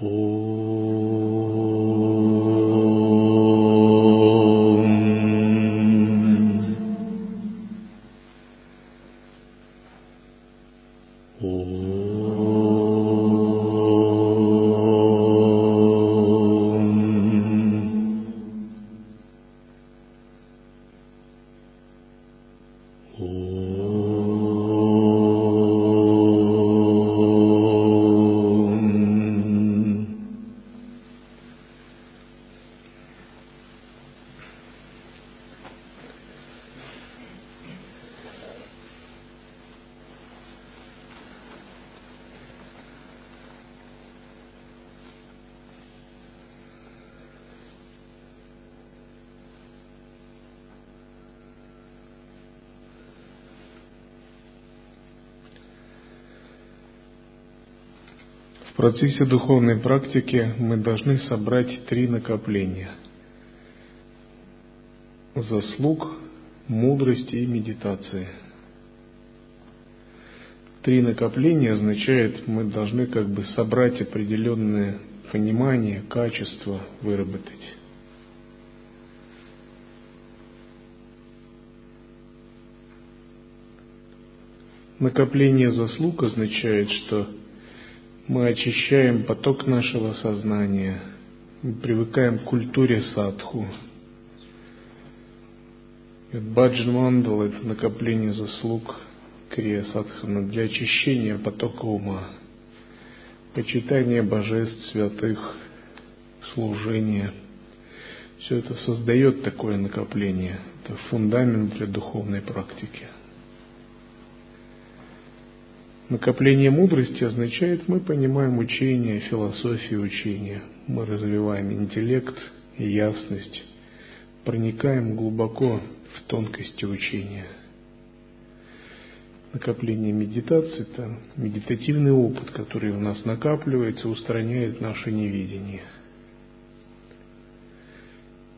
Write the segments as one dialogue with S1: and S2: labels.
S1: В процессе духовной практики мы должны собрать три накопления. Заслуг, мудрости и медитации. Три накопления означает, мы должны как бы собрать определенное понимание, качество выработать. Накопление заслуг означает, что мы очищаем поток нашего сознания, мы привыкаем к культуре садху. Баджан мандал – это накопление заслуг Крия Садхана для очищения потока ума, почитания божеств, святых, служения. Все это создает такое накопление. Это фундамент для духовной практики. Накопление мудрости означает, мы понимаем учение, философию учения, мы развиваем интеллект и ясность, проникаем глубоко в тонкости учения. Накопление медитации – это медитативный опыт, который у нас накапливается, устраняет наше невидение.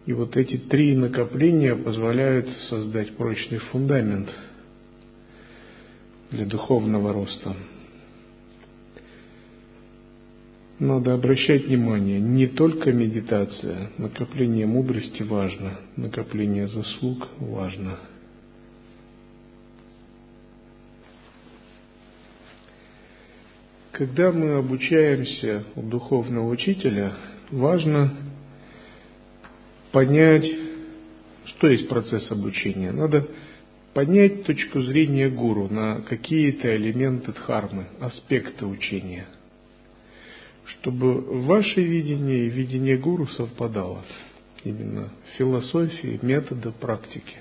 S1: И вот эти три накопления позволяют создать прочный фундамент – для духовного роста. Надо обращать внимание, не только медитация, накопление мудрости важно, накопление заслуг важно. Когда мы обучаемся у духовного учителя, важно понять, что есть процесс обучения. Надо поднять точку зрения гуру на какие-то элементы дхармы, аспекты учения, чтобы ваше видение и видение гуру совпадало именно философии, метода, практики.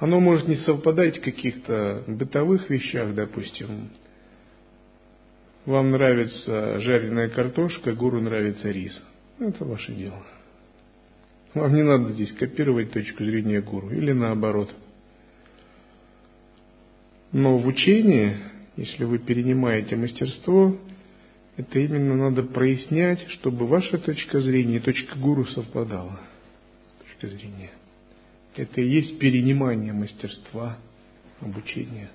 S1: Оно может не совпадать в каких-то бытовых вещах, допустим. Вам нравится жареная картошка, гуру нравится рис. Это ваше дело. Вам не надо здесь копировать точку зрения гуру или наоборот. Но в учении, если вы перенимаете мастерство, это именно надо прояснять, чтобы ваша точка зрения и точка гуру совпадала. Точка зрения. Это и есть перенимание мастерства, обучения.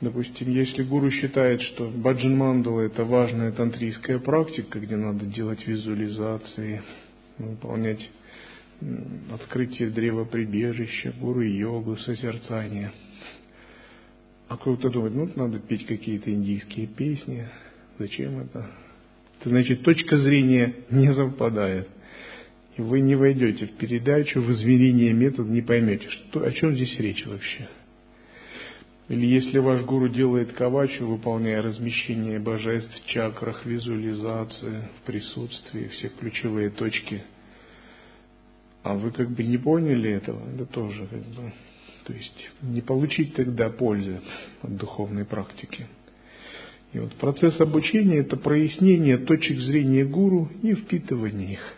S1: Допустим, если гуру считает, что баджан мандала это важная тантрийская практика, где надо делать визуализации, выполнять открытие древа прибежища, гуру йогу, созерцание. А кто-то думает, ну надо петь какие-то индийские песни, зачем это? Это значит, точка зрения не совпадает. И вы не войдете в передачу, в измерение метода, не поймете, что, о чем здесь речь вообще. Или если ваш гуру делает кавачу, выполняя размещение божеств чакрах, визуализации, в присутствии, все ключевые точки, а вы как бы не поняли этого, это тоже как бы, то есть не получить тогда пользы от духовной практики. И вот процесс обучения – это прояснение точек зрения гуру и впитывание их.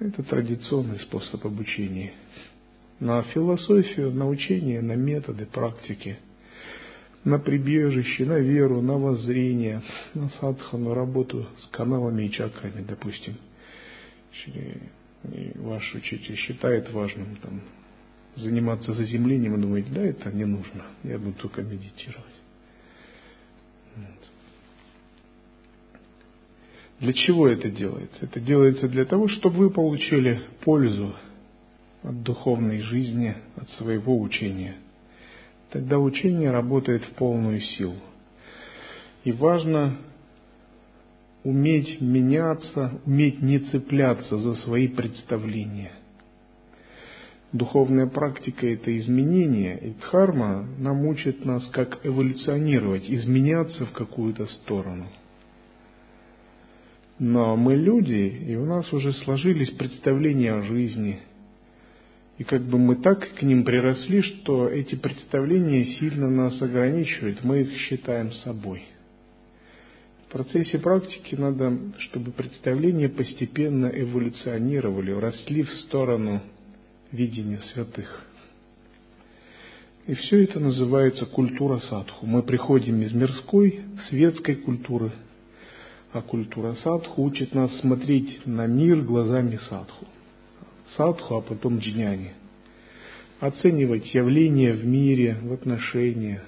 S1: Это традиционный способ обучения на философию, на учение, на методы, практики, на прибежище, на веру, на воззрение, на садхану, работу с каналами и чакрами, допустим. И ваш учитель считает важным там, заниматься заземлением и думает, да, это не нужно, я буду только медитировать. Для чего это делается? Это делается для того, чтобы вы получили пользу от духовной жизни, от своего учения. Тогда учение работает в полную силу. И важно уметь меняться, уметь не цепляться за свои представления. Духовная практика – это изменение, и дхарма нам учит нас, как эволюционировать, изменяться в какую-то сторону. Но мы люди, и у нас уже сложились представления о жизни – и как бы мы так к ним приросли, что эти представления сильно нас ограничивают, мы их считаем собой. В процессе практики надо, чтобы представления постепенно эволюционировали, росли в сторону видения святых. И все это называется культура садху. Мы приходим из мирской, светской культуры, а культура садху учит нас смотреть на мир глазами садху садху, а потом джняни. Оценивать явления в мире, в отношениях.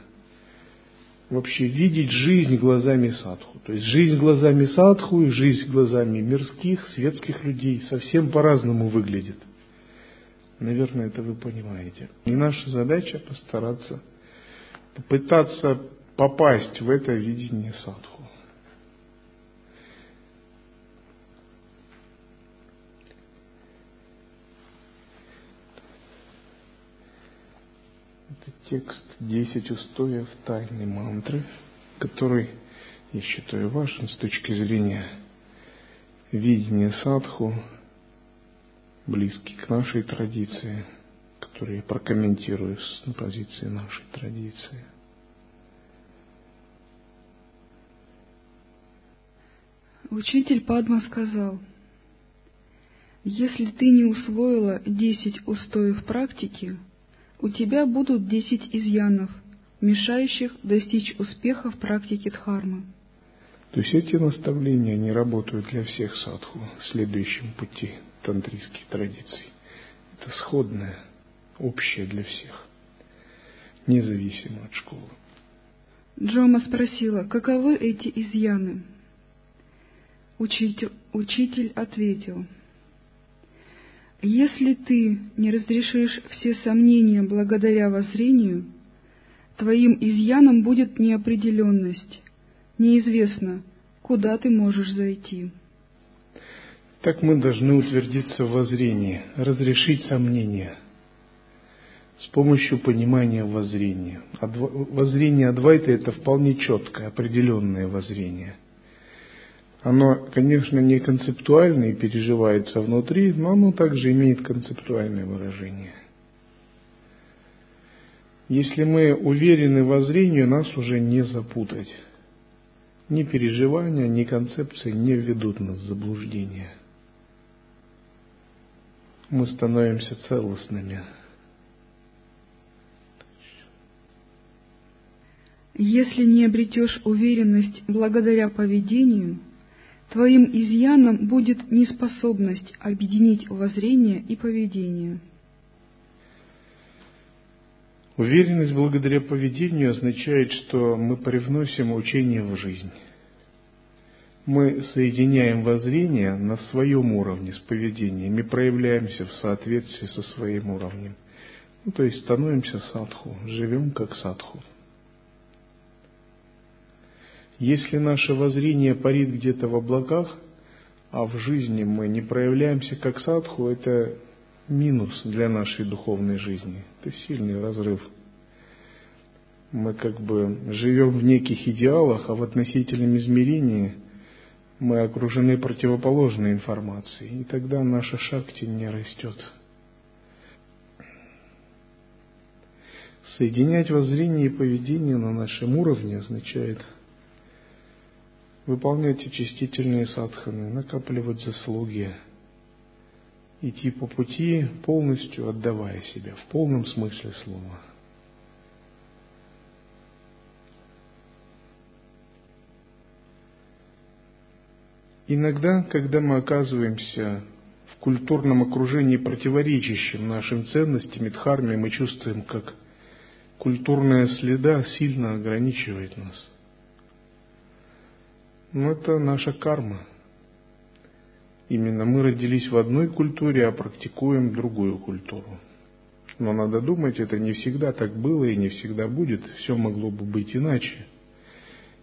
S1: Вообще видеть жизнь глазами садху. То есть жизнь глазами садху и жизнь глазами мирских, светских людей совсем по-разному выглядит. Наверное, это вы понимаете. И наша задача постараться, попытаться попасть в это видение садху. Текст «Десять устоев тайной мантры», который, я считаю, важен с точки зрения видения садху, близкий к нашей традиции, который я прокомментирую с позиции нашей традиции.
S2: Учитель Падма сказал, если ты не усвоила десять устоев практики, у тебя будут десять изъянов, мешающих достичь успеха в практике дхармы.
S1: То есть эти наставления не работают для всех садху, следующем пути тантрийских традиций. Это сходное, общее для всех, независимо от школы.
S2: Джома спросила, каковы эти изъяны? Учитель, учитель ответил – если ты не разрешишь все сомнения благодаря воззрению, твоим изъяном будет неопределенность, неизвестно, куда ты можешь зайти.
S1: Так мы должны утвердиться в воззрении, разрешить сомнения с помощью понимания воззрения. Воззрение Адвайта – это вполне четкое, определенное воззрение – оно, конечно, не концептуальное и переживается внутри, но оно также имеет концептуальное выражение. Если мы уверены в зрении, нас уже не запутать. Ни переживания, ни концепции не введут нас в заблуждение. Мы становимся целостными.
S2: Если не обретешь уверенность благодаря поведению – Твоим изъяном будет неспособность объединить воззрение и поведение.
S1: Уверенность благодаря поведению означает, что мы привносим учение в жизнь. Мы соединяем воззрение на своем уровне с поведением и проявляемся в соответствии со своим уровнем. Ну, то есть становимся садху, живем как садху. Если наше воззрение парит где-то в облаках, а в жизни мы не проявляемся как садху, это минус для нашей духовной жизни. Это сильный разрыв. Мы как бы живем в неких идеалах, а в относительном измерении мы окружены противоположной информацией, и тогда наша шакти не растет. Соединять воззрение и поведение на нашем уровне означает – выполнять очистительные садханы, накапливать заслуги, идти по пути, полностью отдавая себя, в полном смысле слова. Иногда, когда мы оказываемся в культурном окружении, противоречащем нашим ценностям и дхарме, мы чувствуем, как культурная следа сильно ограничивает нас – но ну, это наша карма. Именно мы родились в одной культуре, а практикуем другую культуру. Но надо думать, это не всегда так было и не всегда будет. Все могло бы быть иначе.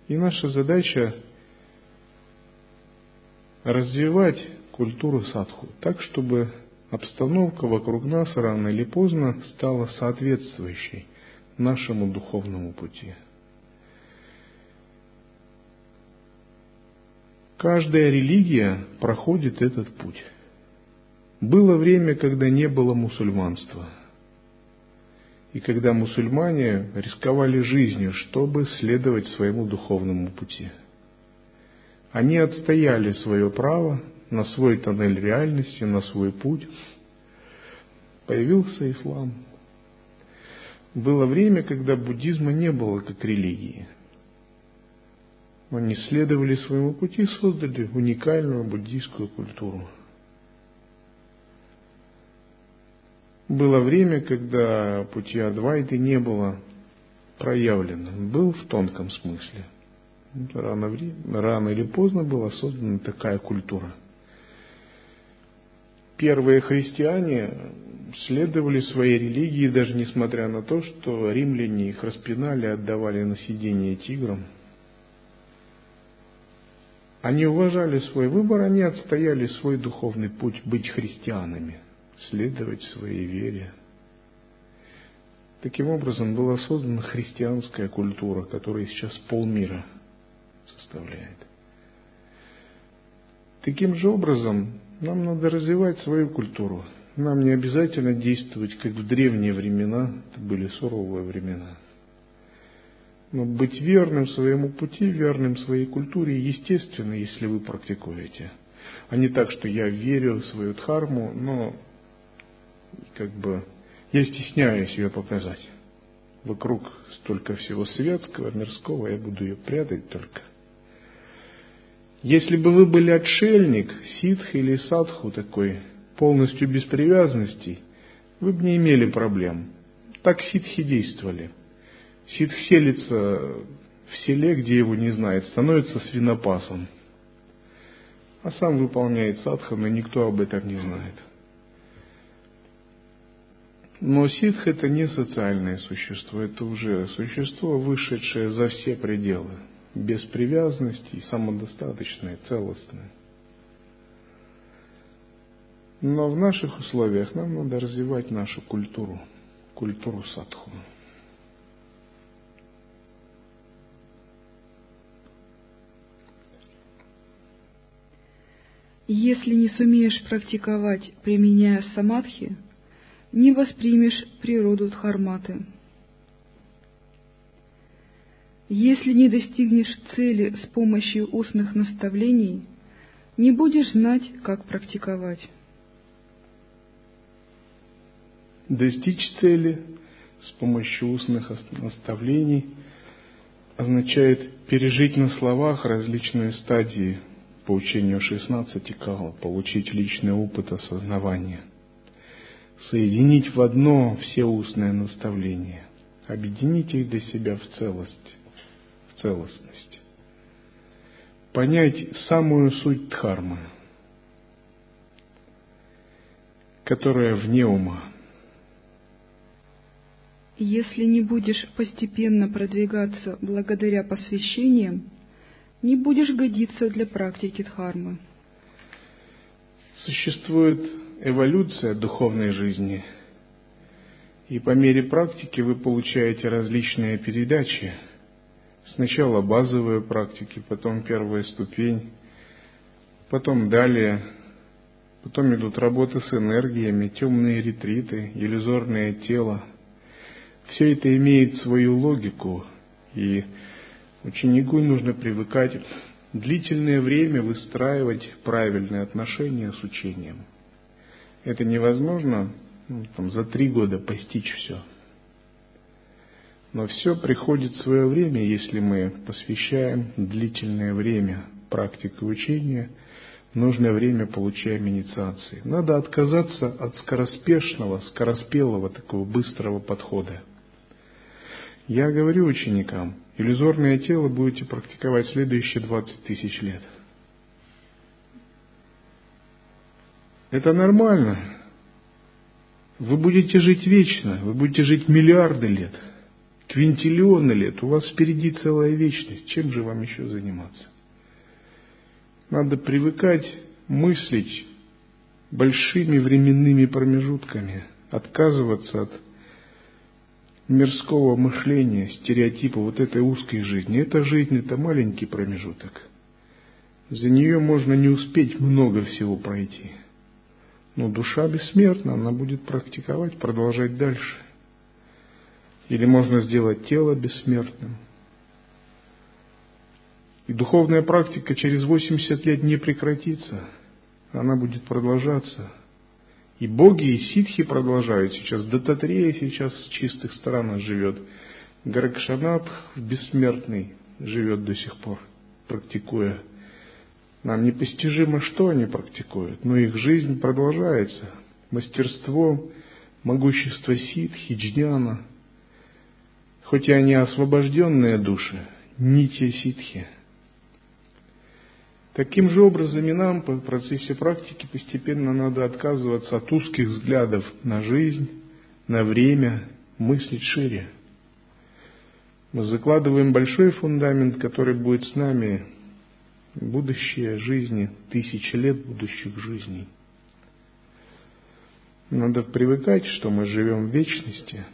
S1: И наша задача развивать культуру садху так, чтобы обстановка вокруг нас рано или поздно стала соответствующей нашему духовному пути. Каждая религия проходит этот путь. Было время, когда не было мусульманства. И когда мусульмане рисковали жизнью, чтобы следовать своему духовному пути. Они отстояли свое право на свой тоннель реальности, на свой путь. Появился ислам. Было время, когда буддизма не было как религии – они следовали своему пути, создали уникальную буддийскую культуру. Было время, когда пути Адвайты не было проявлено, был в тонком смысле. Рано, рано или поздно была создана такая культура. Первые христиане следовали своей религии, даже несмотря на то, что римляне их распинали, отдавали на сидение тиграм – они уважали свой выбор, они отстояли свой духовный путь быть христианами, следовать своей вере. Таким образом была создана христианская культура, которая сейчас полмира составляет. Таким же образом нам надо развивать свою культуру. Нам не обязательно действовать, как в древние времена, это были суровые времена – но быть верным своему пути, верным своей культуре естественно, если вы практикуете. А не так, что я верю в свою дхарму, но как бы я стесняюсь ее показать. Вокруг столько всего светского, мирского, я буду ее прятать только. Если бы вы были отшельник, ситх или садху такой, полностью без привязанностей, вы бы не имели проблем. Так ситхи действовали – Ситх селится в селе, где его не знает, становится свинопасом. А сам выполняет садхану, и никто об этом не знает. Но ситх это не социальное существо, это уже существо, вышедшее за все пределы, без привязанности, самодостаточное, целостное. Но в наших условиях нам надо развивать нашу культуру, культуру садху.
S2: Если не сумеешь практиковать, применяя самадхи, не воспримешь природу дхарматы. Если не достигнешь цели с помощью устных наставлений, не будешь знать, как практиковать.
S1: Достичь цели с помощью устных наставлений означает пережить на словах различные стадии по учению 16 кал, получить личный опыт осознавания, соединить в одно все устные наставления, объединить их для себя в целость, в целостность, понять самую суть дхармы, которая вне ума.
S2: Если не будешь постепенно продвигаться благодаря посвящениям, не будешь годиться для практики дхармы.
S1: Существует эволюция духовной жизни, и по мере практики вы получаете различные передачи. Сначала базовые практики, потом первая ступень, потом далее, потом идут работы с энергиями, темные ретриты, иллюзорное тело. Все это имеет свою логику, и Ученику нужно привыкать длительное время выстраивать правильные отношения с учением. Это невозможно ну, там, за три года постичь все. Но все приходит в свое время, если мы посвящаем длительное время практике учения, нужное время получаем инициации. Надо отказаться от скороспешного, скороспелого такого быстрого подхода. Я говорю ученикам, иллюзорное тело будете практиковать следующие 20 тысяч лет. Это нормально. Вы будете жить вечно, вы будете жить миллиарды лет, квинтиллионы лет. У вас впереди целая вечность. Чем же вам еще заниматься? Надо привыкать мыслить большими временными промежутками, отказываться от мирского мышления, стереотипа вот этой узкой жизни. Эта жизнь – это маленький промежуток. За нее можно не успеть много всего пройти. Но душа бессмертна, она будет практиковать, продолжать дальше. Или можно сделать тело бессмертным. И духовная практика через 80 лет не прекратится, она будет продолжаться – и боги, и ситхи продолжают сейчас. Дататрея сейчас с чистых странах живет. Гаракшанат бессмертный живет до сих пор, практикуя. Нам непостижимо, что они практикуют, но их жизнь продолжается. Мастерство, могущество ситхи, джняна. Хоть и они освобожденные души, не те ситхи – Таким же образом и нам по процессе практики постепенно надо отказываться от узких взглядов на жизнь, на время, мыслить шире. Мы закладываем большой фундамент, который будет с нами будущее жизни, тысячи лет будущих жизней. Надо привыкать, что мы живем в вечности.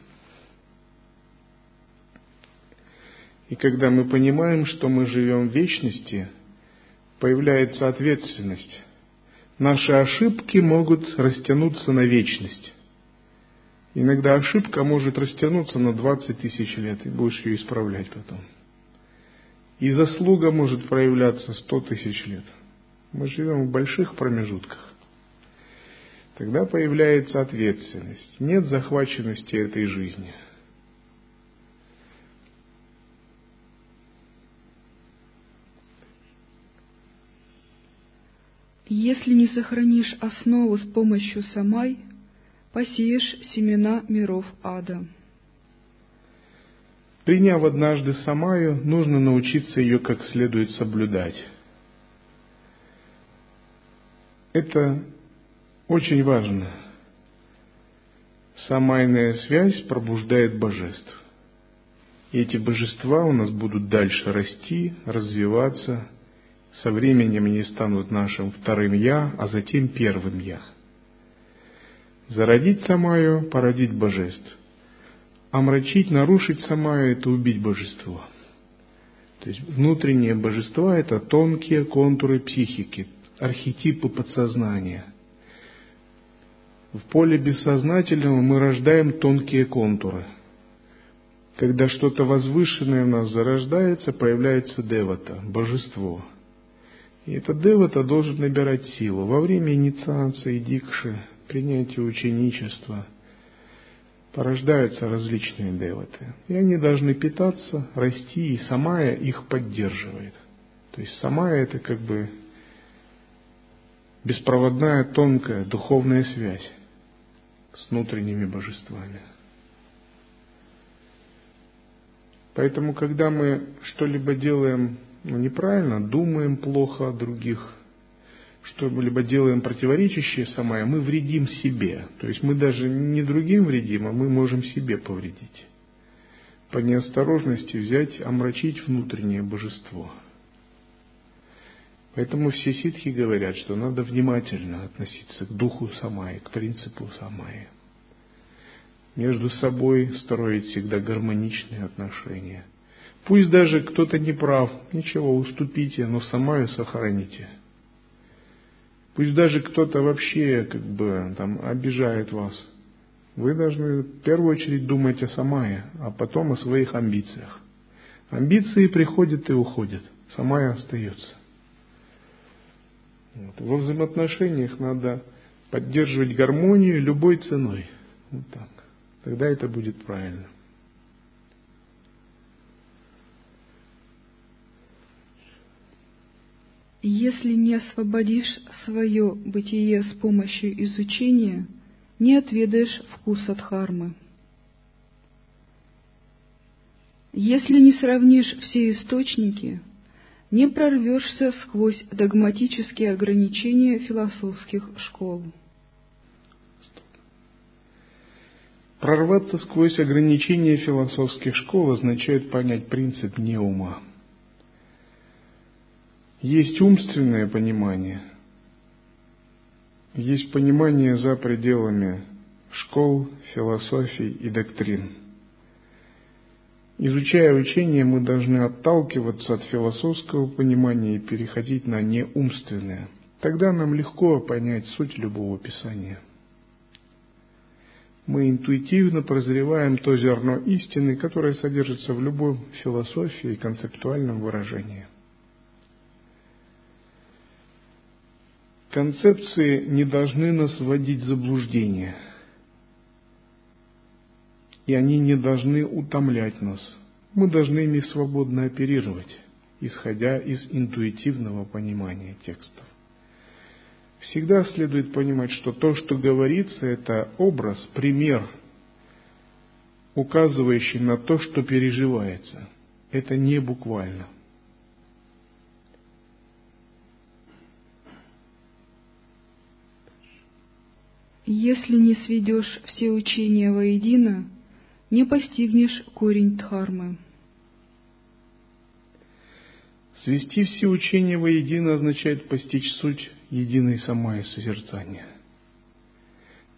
S1: И когда мы понимаем, что мы живем в вечности – появляется ответственность. Наши ошибки могут растянуться на вечность. Иногда ошибка может растянуться на 20 тысяч лет, и будешь ее исправлять потом. И заслуга может проявляться 100 тысяч лет. Мы живем в больших промежутках. Тогда появляется ответственность. Нет захваченности этой жизни –
S2: Если не сохранишь основу с помощью самай, посеешь семена миров ада.
S1: Приняв однажды самаю, нужно научиться ее как следует соблюдать. Это очень важно. Самайная связь пробуждает божеств. И эти божества у нас будут дальше расти, развиваться – со временем они станут нашим вторым «я», а затем первым «я». Зародить самаю – породить божеств. Омрачить, нарушить самаю – это убить божество. То есть внутренние божества – это тонкие контуры психики, архетипы подсознания. В поле бессознательного мы рождаем тонкие контуры. Когда что-то возвышенное в нас зарождается, появляется девата, божество – и этот девата должен набирать силу. Во время инициации, дикши, принятия ученичества порождаются различные деваты. И они должны питаться, расти, и самая их поддерживает. То есть самая это как бы беспроводная, тонкая духовная связь с внутренними божествами. Поэтому, когда мы что-либо делаем неправильно, думаем плохо о других, что-либо делаем противоречащее самое, мы вредим себе. То есть мы даже не другим вредим, а мы можем себе повредить. По неосторожности взять, омрачить внутреннее божество. Поэтому все ситхи говорят, что надо внимательно относиться к духу самаи, к принципу самаи. Между собой строить всегда гармоничные отношения – Пусть даже кто-то не прав, ничего, уступите, но самаю сохраните. Пусть даже кто-то вообще как бы там обижает вас. Вы должны в первую очередь думать о самае, а потом о своих амбициях. Амбиции приходят и уходят, самая остается. Вот. Во взаимоотношениях надо поддерживать гармонию любой ценой. Вот так. Тогда это будет правильно.
S2: Если не освободишь свое бытие с помощью изучения, не отведаешь вкуса дхармы. Если не сравнишь все источники, не прорвешься сквозь догматические ограничения философских школ.
S1: Прорваться сквозь ограничения философских школ означает понять принцип неума. Есть умственное понимание, есть понимание за пределами школ, философий и доктрин. Изучая учение, мы должны отталкиваться от философского понимания и переходить на неумственное. Тогда нам легко понять суть любого писания. Мы интуитивно прозреваем то зерно истины, которое содержится в любой философии и концептуальном выражении. Концепции не должны нас вводить в заблуждение – и они не должны утомлять нас. Мы должны ими свободно оперировать, исходя из интуитивного понимания текстов. Всегда следует понимать, что то, что говорится, это образ, пример, указывающий на то, что переживается. Это не буквально.
S2: Если не сведешь все учения воедино, не постигнешь корень дхармы.
S1: Свести все учения воедино означает постичь суть единой самая созерцания.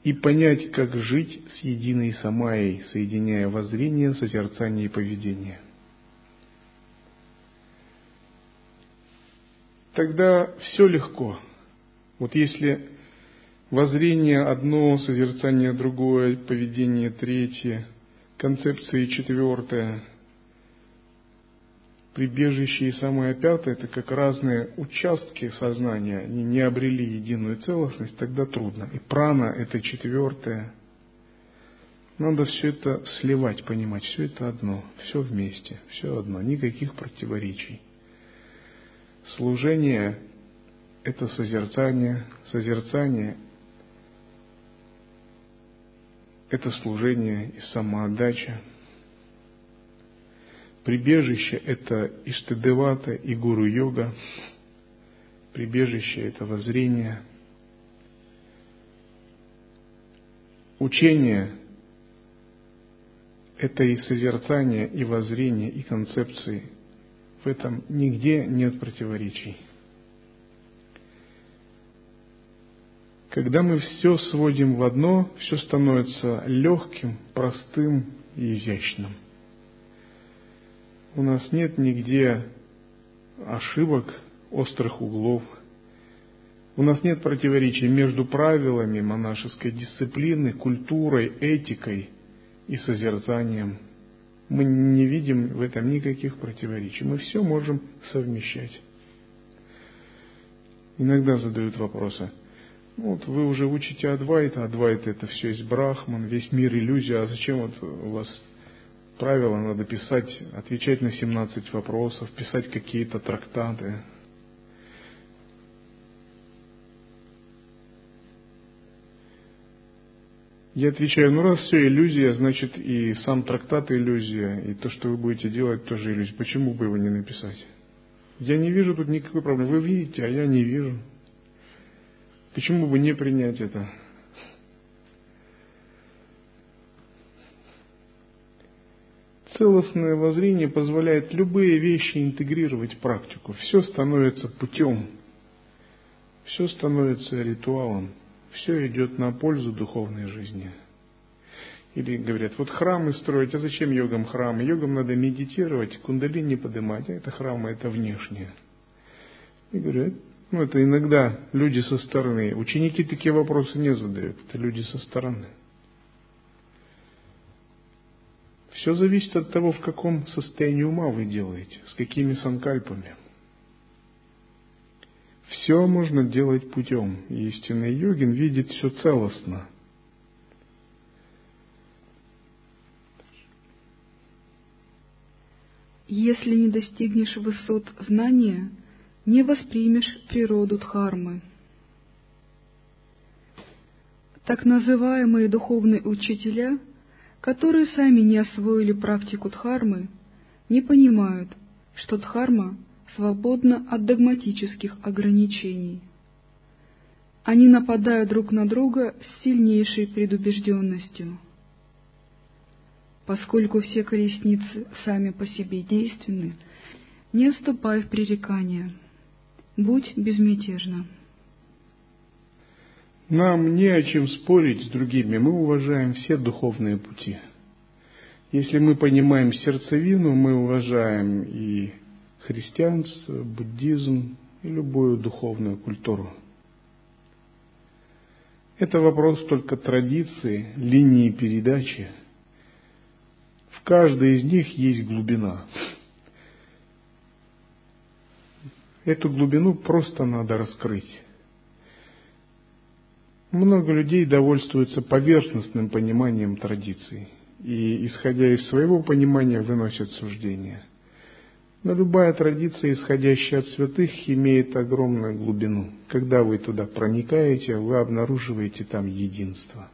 S1: И понять, как жить с единой самаей, соединяя воззрение, созерцание и поведение. Тогда все легко. Вот если воззрение одно, созерцание другое, поведение третье – концепции четвертая, прибежище и самое пятое, это как разные участки сознания, они не обрели единую целостность, тогда трудно. И прана это четвертое. Надо все это сливать, понимать, все это одно, все вместе, все одно, никаких противоречий. Служение – это созерцание, созерцание это служение и самоотдача. Прибежище – это Иштадевата и Гуру-йога. Прибежище – это воззрение. Учение – это и созерцание, и воззрение, и концепции. В этом нигде нет противоречий. Когда мы все сводим в одно, все становится легким, простым и изящным. У нас нет нигде ошибок, острых углов. У нас нет противоречий между правилами монашеской дисциплины, культурой, этикой и созерцанием. Мы не видим в этом никаких противоречий. Мы все можем совмещать. Иногда задают вопросы – вот вы уже учите Адвайта, Адвайт это все есть Брахман, весь мир иллюзия, а зачем вот у вас правила надо писать, отвечать на 17 вопросов, писать какие-то трактаты. Я отвечаю, ну раз все иллюзия, значит и сам трактат иллюзия, и то, что вы будете делать, тоже иллюзия. Почему бы его не написать? Я не вижу тут никакой проблемы. Вы видите, а я не вижу. Почему бы не принять это? Целостное воззрение позволяет любые вещи интегрировать в практику. Все становится путем, все становится ритуалом, все идет на пользу духовной жизни. Или говорят, вот храмы строить, а зачем йогам храмы? Йогам надо медитировать, кундалини поднимать, а это храмы, это внешнее. И говорят, ну, это иногда люди со стороны. Ученики такие вопросы не задают, это люди со стороны. Все зависит от того, в каком состоянии ума вы делаете, с какими санкальпами. Все можно делать путем. Истинный йогин видит все целостно.
S2: Если не достигнешь высот знания – не воспримешь природу Дхармы. Так называемые духовные учителя, которые сами не освоили практику Дхармы, не понимают, что Дхарма свободна от догматических ограничений. Они нападают друг на друга с сильнейшей предубежденностью. поскольку все колесницы сами по себе действенны, не вступай в пререкания, будь безмятежна.
S1: Нам не о чем спорить с другими, мы уважаем все духовные пути. Если мы понимаем сердцевину, мы уважаем и христианство, буддизм и любую духовную культуру. Это вопрос только традиции, линии передачи. В каждой из них есть глубина. Эту глубину просто надо раскрыть. Много людей довольствуются поверхностным пониманием традиций и, исходя из своего понимания, выносят суждения. Но любая традиция, исходящая от святых, имеет огромную глубину. Когда вы туда проникаете, вы обнаруживаете там единство.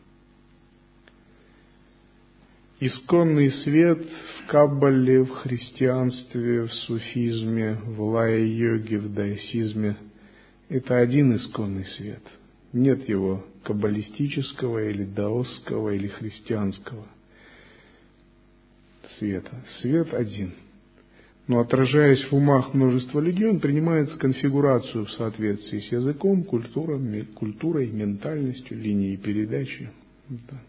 S1: Исконный свет в Каббале, в христианстве, в суфизме, в лая-йоге, в даосизме – это один исконный свет. Нет его каббалистического или даосского или христианского света. Свет один – но отражаясь в умах множества людей, он принимает конфигурацию в соответствии с языком, культурой, культурой ментальностью, линией передачи. Да.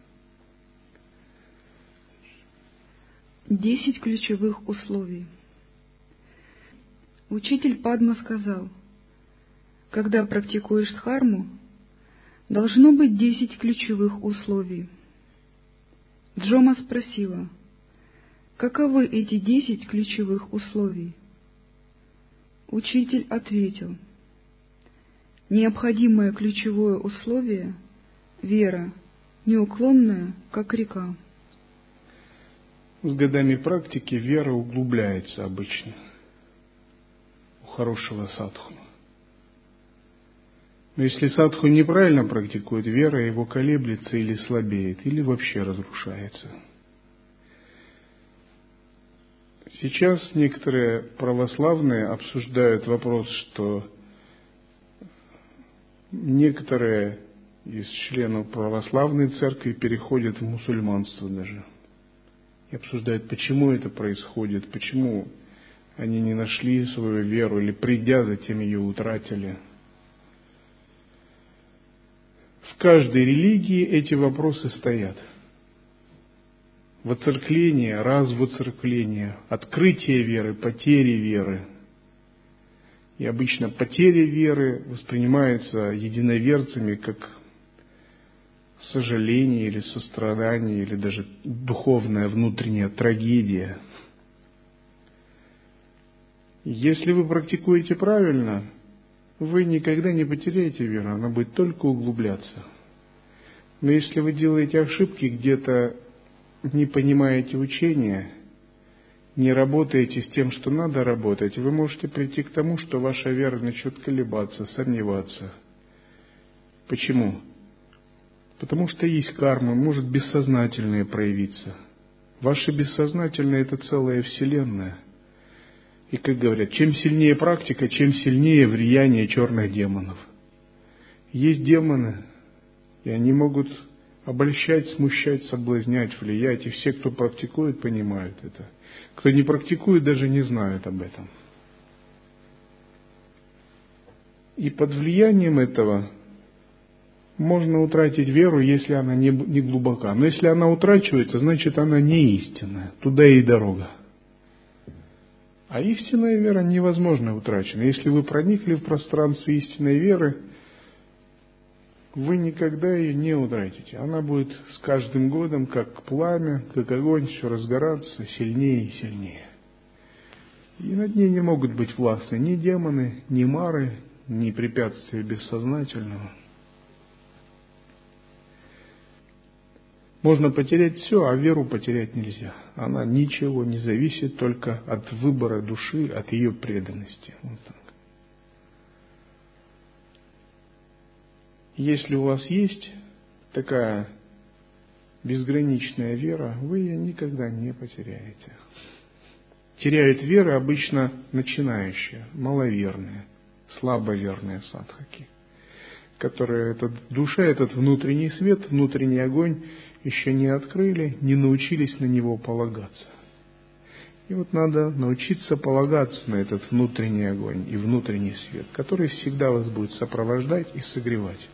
S2: Десять ключевых условий. Учитель Падма сказал, когда практикуешь дхарму, должно быть десять ключевых условий. Джома спросила, Каковы эти десять ключевых условий? Учитель ответил, необходимое ключевое условие – вера, неуклонная, как река.
S1: С годами практики вера углубляется обычно у хорошего садху. Но если садху неправильно практикует, вера его колеблется или слабеет, или вообще разрушается – Сейчас некоторые православные обсуждают вопрос, что некоторые из членов православной церкви переходят в мусульманство даже. И обсуждают, почему это происходит, почему они не нашли свою веру или придя затем ее утратили. В каждой религии эти вопросы стоят – воцеркление, развоцеркление, открытие веры, потери веры. И обычно потеря веры воспринимается единоверцами как сожаление или сострадание, или даже духовная внутренняя трагедия. Если вы практикуете правильно, вы никогда не потеряете веру, она будет только углубляться. Но если вы делаете ошибки где-то не понимаете учения, не работаете с тем, что надо работать, вы можете прийти к тому, что ваша вера начнет колебаться, сомневаться. Почему? Потому что есть карма, может бессознательное проявиться. Ваше бессознательное – это целая вселенная. И, как говорят, чем сильнее практика, чем сильнее влияние черных демонов. Есть демоны, и они могут обольщать, смущать, соблазнять, влиять. И все, кто практикует, понимают это. Кто не практикует, даже не знают об этом. И под влиянием этого можно утратить веру, если она не, не глубока. Но если она утрачивается, значит она не истинная. Туда и дорога. А истинная вера невозможно утрачена. Если вы проникли в пространство истинной веры, вы никогда ее не утратите. Она будет с каждым годом, как пламя, как огонь, все разгораться сильнее и сильнее. И над ней не могут быть властны ни демоны, ни мары, ни препятствия бессознательного. Можно потерять все, а веру потерять нельзя. Она ничего не зависит, только от выбора души, от ее преданности. Вот так. Если у вас есть такая безграничная вера, вы ее никогда не потеряете. Теряют веры обычно начинающие, маловерные, слабоверные садхаки, которые этот, душа, этот внутренний свет, внутренний огонь еще не открыли, не научились на него полагаться. И вот надо научиться полагаться на этот внутренний огонь и внутренний свет, который всегда вас будет сопровождать и согревать.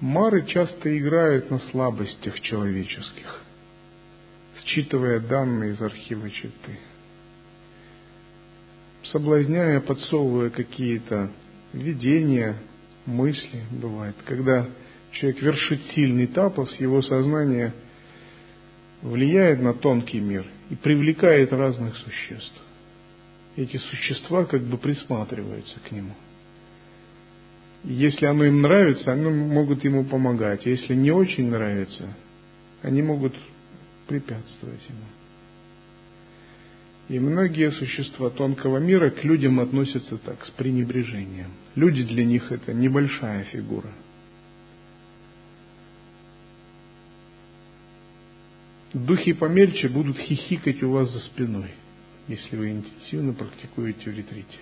S1: Мары часто играют на слабостях человеческих, считывая данные из архива читы, соблазняя, подсовывая какие-то видения, мысли, бывает, когда человек вершит сильный тапос, его сознание влияет на тонкий мир и привлекает разных существ. Эти существа как бы присматриваются к нему – если оно им нравится, они могут ему помогать. А если не очень нравится, они могут препятствовать ему. И многие существа тонкого мира к людям относятся так, с пренебрежением. Люди для них это небольшая фигура. Духи помельче будут хихикать у вас за спиной, если вы интенсивно практикуете в ретрите.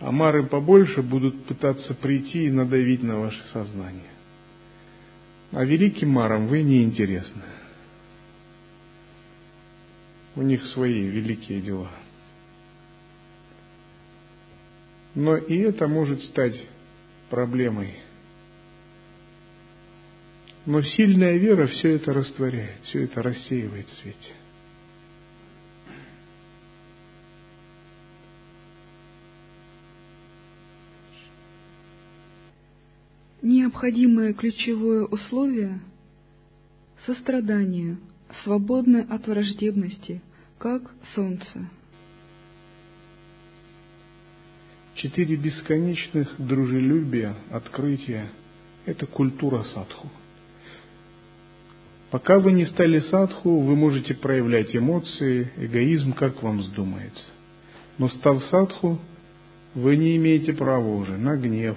S1: Амары побольше будут пытаться прийти и надавить на ваше сознание. А великим марам вы не интересны. У них свои великие дела. Но и это может стать проблемой. Но сильная вера все это растворяет, все это рассеивает в свете.
S2: Необходимое ключевое условие – сострадание, свободное от враждебности, как солнце.
S1: Четыре бесконечных дружелюбия, открытия – это культура садху. Пока вы не стали садху, вы можете проявлять эмоции, эгоизм, как вам вздумается. Но став садху, вы не имеете права уже на гнев,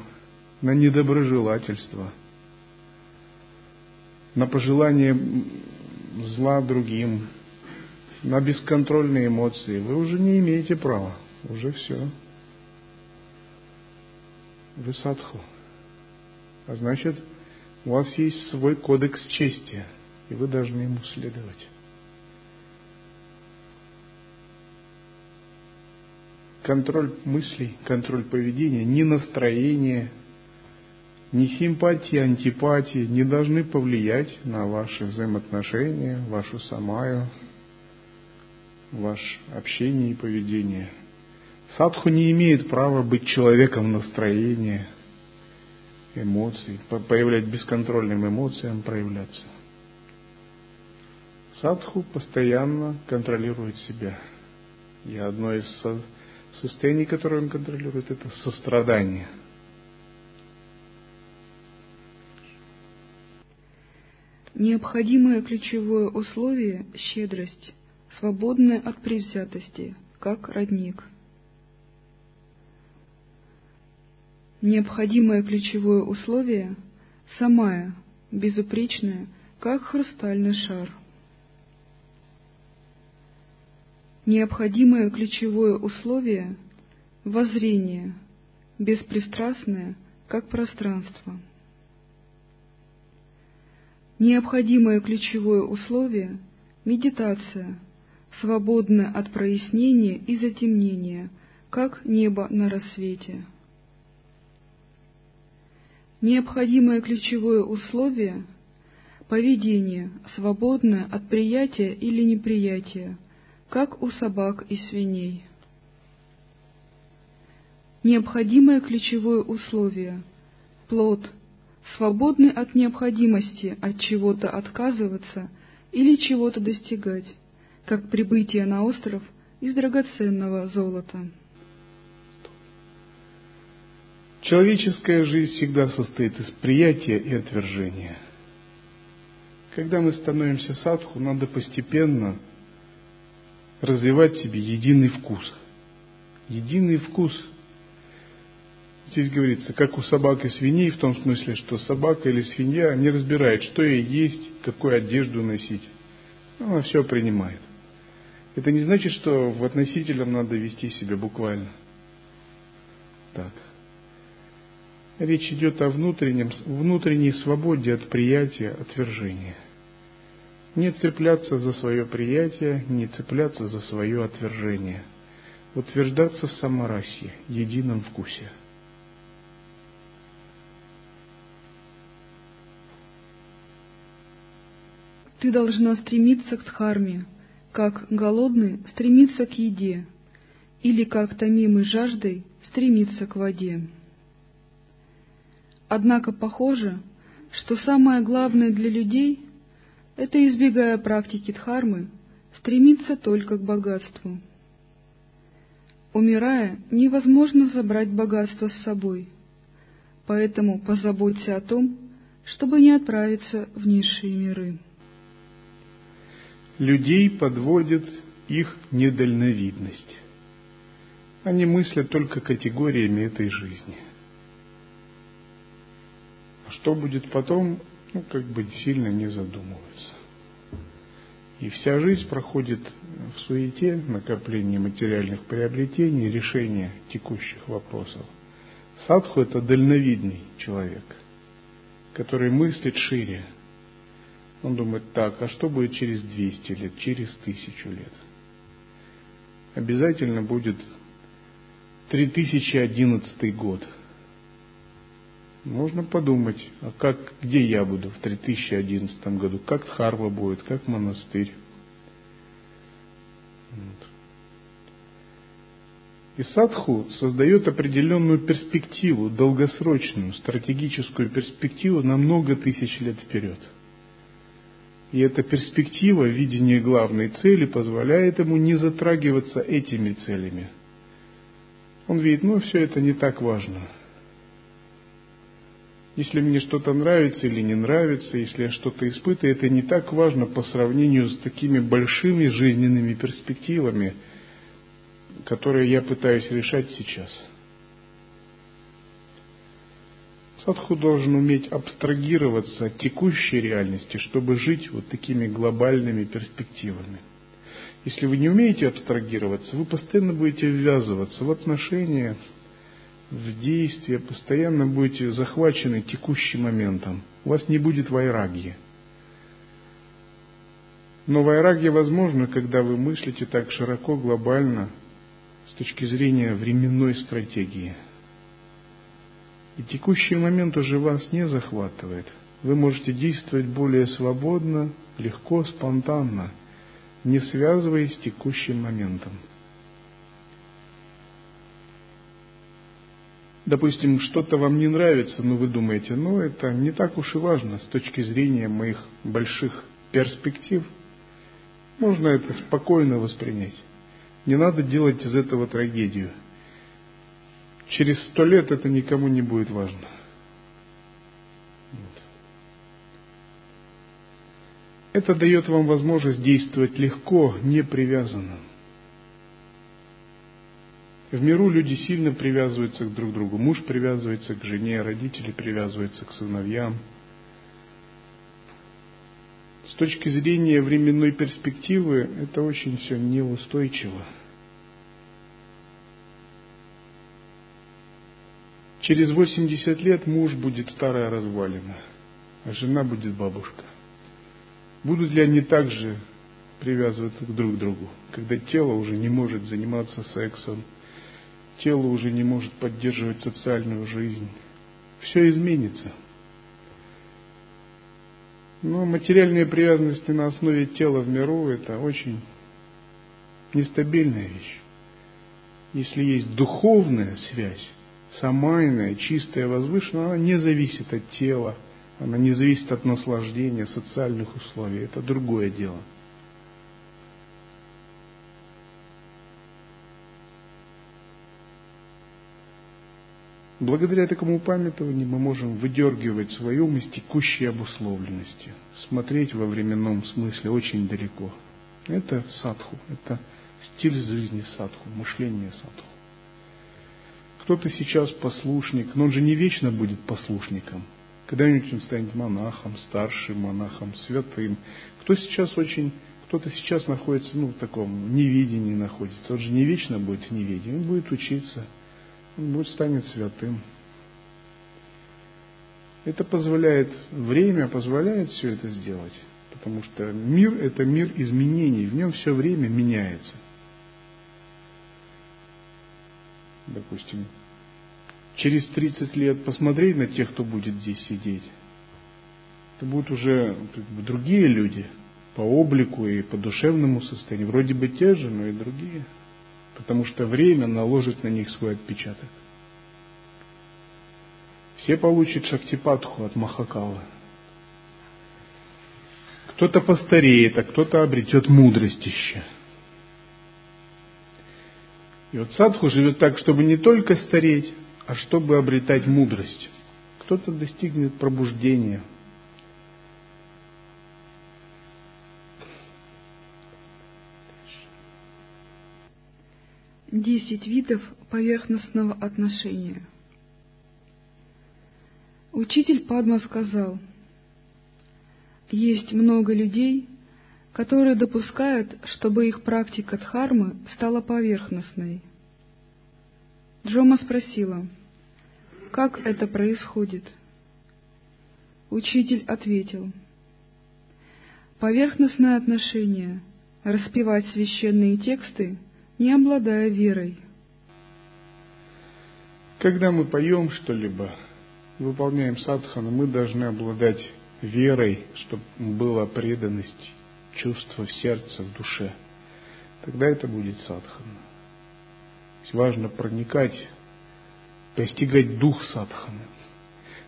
S1: на недоброжелательство, на пожелание зла другим, на бесконтрольные эмоции, вы уже не имеете права. Уже все. Вы садху. А значит, у вас есть свой кодекс чести, и вы должны ему следовать. Контроль мыслей, контроль поведения, не настроение, ни симпатии, антипатии не должны повлиять на ваши взаимоотношения, вашу самаю, ваше общение и поведение. Садху не имеет права быть человеком настроения, эмоций, появлять бесконтрольным эмоциям, проявляться. Садху постоянно контролирует себя. И одно из состояний, которое он контролирует, это сострадание –
S2: Необходимое ключевое условие – щедрость, свободная от предвзятости, как родник. Необходимое ключевое условие – самая, безупречная, как хрустальный шар. Необходимое ключевое условие – воззрение, беспристрастное, как пространство – Необходимое ключевое условие – медитация, свободная от прояснения и затемнения, как небо на рассвете. Необходимое ключевое условие – поведение, свободное от приятия или неприятия, как у собак и свиней. Необходимое ключевое условие – плод – свободны от необходимости от чего-то отказываться или чего-то достигать, как прибытие на остров из драгоценного золота.
S1: Человеческая жизнь всегда состоит из приятия и отвержения. Когда мы становимся садху, надо постепенно развивать в себе единый вкус. Единый вкус Здесь говорится, как у собак и свиней, в том смысле, что собака или свинья не разбирает, что ей есть, какую одежду носить. Она все принимает. Это не значит, что в относительном надо вести себя буквально. Так. Речь идет о внутреннем, внутренней свободе от приятия, отвержения. Не цепляться за свое приятие, не цепляться за свое отвержение. Утверждаться в саморасе, едином вкусе –
S2: Ты должна стремиться к дхарме, как голодный стремится к еде, или как томимый жаждой стремится к воде. Однако похоже, что самое главное для людей — это, избегая практики дхармы, стремиться только к богатству. Умирая, невозможно забрать богатство с собой, поэтому позаботься о том, чтобы не отправиться в низшие миры
S1: людей подводит их недальновидность. Они мыслят только категориями этой жизни. А что будет потом, ну, как бы сильно не задумываются. И вся жизнь проходит в суете, накоплении материальных приобретений, решения текущих вопросов. Садху – это дальновидный человек, который мыслит шире, он думает, так, а что будет через 200 лет, через тысячу лет? Обязательно будет 3011 год. Можно подумать, а как, где я буду в 3011 году, как Харва будет, как монастырь. И садху создает определенную перспективу, долгосрочную, стратегическую перспективу на много тысяч лет вперед – и эта перспектива видения главной цели позволяет ему не затрагиваться этими целями. Он видит, ну все это не так важно. Если мне что-то нравится или не нравится, если я что-то испытываю, это не так важно по сравнению с такими большими жизненными перспективами, которые я пытаюсь решать сейчас – Садху должен уметь абстрагироваться от текущей реальности, чтобы жить вот такими глобальными перспективами. Если вы не умеете абстрагироваться, вы постоянно будете ввязываться в отношения, в действия, постоянно будете захвачены текущим моментом. У вас не будет вайрагьи. Но вайрагья возможно, когда вы мыслите так широко, глобально, с точки зрения временной стратегии – и текущий момент уже вас не захватывает. Вы можете действовать более свободно, легко, спонтанно, не связываясь с текущим моментом. Допустим, что-то вам не нравится, но вы думаете, ну это не так уж и важно с точки зрения моих больших перспектив. Можно это спокойно воспринять. Не надо делать из этого трагедию – через сто лет это никому не будет важно. Это дает вам возможность действовать легко, не привязанно. В миру люди сильно привязываются к друг другу. Муж привязывается к жене, родители привязываются к сыновьям. С точки зрения временной перспективы это очень все неустойчиво. Через 80 лет муж будет старая развалина, а жена будет бабушка. Будут ли они также привязываться друг к другу, когда тело уже не может заниматься сексом, тело уже не может поддерживать социальную жизнь? Все изменится. Но материальные привязанности на основе тела в миру – это очень нестабильная вещь. Если есть духовная связь, самайная, чистая, возвышенная, она не зависит от тела, она не зависит от наслаждения, социальных условий. Это другое дело. Благодаря такому памятованию мы можем выдергивать свою ум из текущей обусловленности, смотреть во временном смысле очень далеко. Это садху, это стиль жизни садху, мышление садху. Кто-то сейчас послушник, но он же не вечно будет послушником. Когда-нибудь он станет монахом, старшим монахом, святым. Кто сейчас очень, кто-то сейчас находится, ну, в таком невидении находится. Он же не вечно будет в неведении, он будет учиться, он будет станет святым. Это позволяет, время позволяет все это сделать. Потому что мир – это мир изменений, в нем все время меняется. Допустим, через 30 лет посмотреть на тех, кто будет здесь сидеть. Это будут уже как бы, другие люди по облику и по душевному состоянию. Вроде бы те же, но и другие. Потому что время наложит на них свой отпечаток. Все получат шактипатху от Махакала. Кто-то постареет, а кто-то обретет мудрость еще. И вот садху живет так, чтобы не только стареть, а чтобы обретать мудрость. Кто-то достигнет пробуждения.
S2: Десять видов поверхностного отношения. Учитель Падма сказал, есть много людей, которые допускают, чтобы их практика дхармы стала поверхностной. Джома спросила, как это происходит? Учитель ответил, поверхностное отношение – распевать священные тексты, не обладая верой.
S1: Когда мы поем что-либо, выполняем садхану, мы должны обладать верой, чтобы была преданность, чувство в сердце, в душе. Тогда это будет садхана. Важно проникать, постигать дух садханы.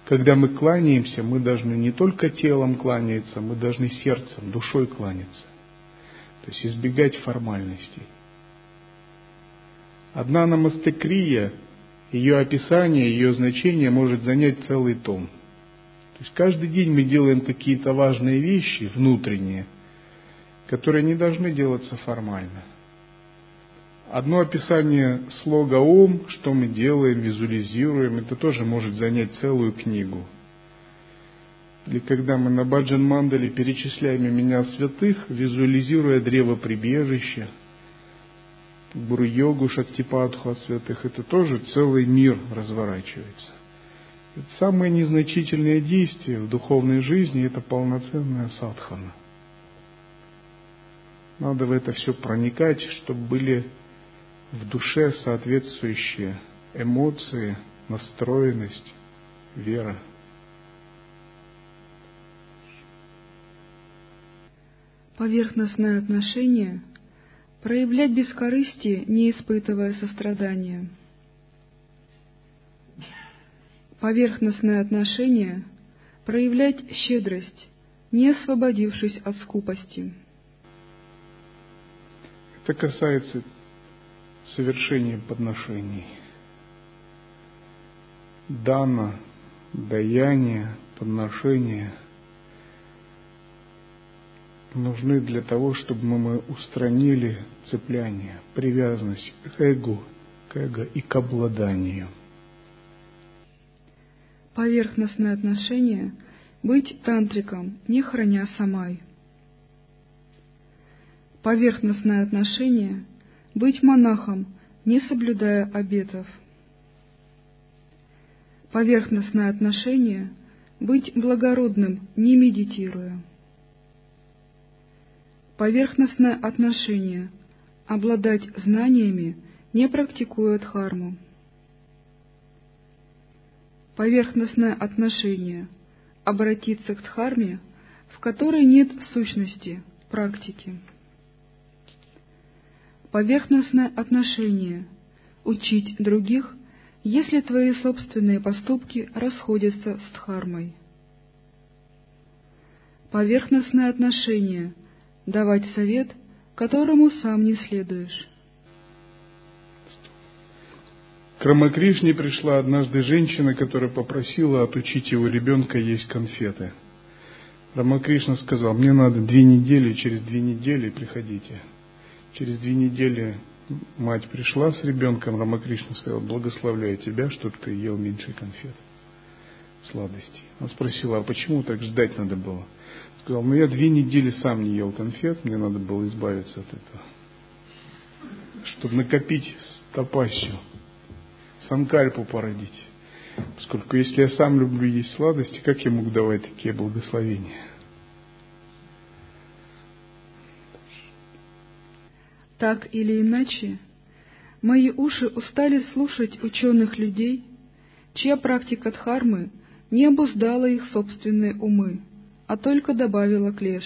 S1: Когда мы кланяемся, мы должны не только телом кланяться, мы должны сердцем, душой кланяться. То есть избегать формальностей. Одна намастекрия, ее описание, ее значение может занять целый том – то есть каждый день мы делаем какие-то важные вещи внутренние, которые не должны делаться формально. Одно описание слога «Ом», что мы делаем, визуализируем, это тоже может занять целую книгу. Или когда мы на Баджан Мандале перечисляем имена святых, визуализируя древо прибежища, Буру-йогу, Шактипадху от святых, это тоже целый мир разворачивается. Это самое незначительное действие в духовной жизни – это полноценная садхана. Надо в это все проникать, чтобы были в душе соответствующие эмоции, настроенность, вера.
S2: Поверхностное отношение – проявлять бескорыстие, не испытывая сострадания – поверхностное отношение, проявлять щедрость, не освободившись от скупости.
S1: Это касается совершения подношений. Дана, даяние, подношения нужны для того, чтобы мы устранили цепляние, привязанность к эго, к эго и к обладанию –
S2: поверхностное отношение быть тантриком, не храня самай. Поверхностное отношение быть монахом, не соблюдая обетов. Поверхностное отношение быть благородным, не медитируя. Поверхностное отношение обладать знаниями, не практикуя дхарму поверхностное отношение, обратиться к дхарме, в которой нет сущности, практики. Поверхностное отношение – учить других, если твои собственные поступки расходятся с дхармой. Поверхностное отношение – давать совет, которому сам не следуешь.
S1: К Рамакришне пришла однажды женщина, которая попросила отучить его ребенка есть конфеты. Рамакришна сказал, мне надо две недели, через две недели приходите. Через две недели мать пришла с ребенком, Рамакришна сказал, благословляю тебя, чтобы ты ел меньше конфет, сладостей. Она спросила, а почему так ждать надо было? Сказал, ну я две недели сам не ел конфет, мне надо было избавиться от этого, чтобы накопить топащу санкальпу породить. Поскольку если я сам люблю есть сладости, как я мог давать такие благословения?
S2: Так или иначе, мои уши устали слушать ученых людей, чья практика дхармы не обуздала их собственные умы, а только добавила клеш.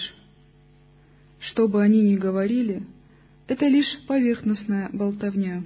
S2: Что бы они ни говорили, это лишь поверхностная болтовня.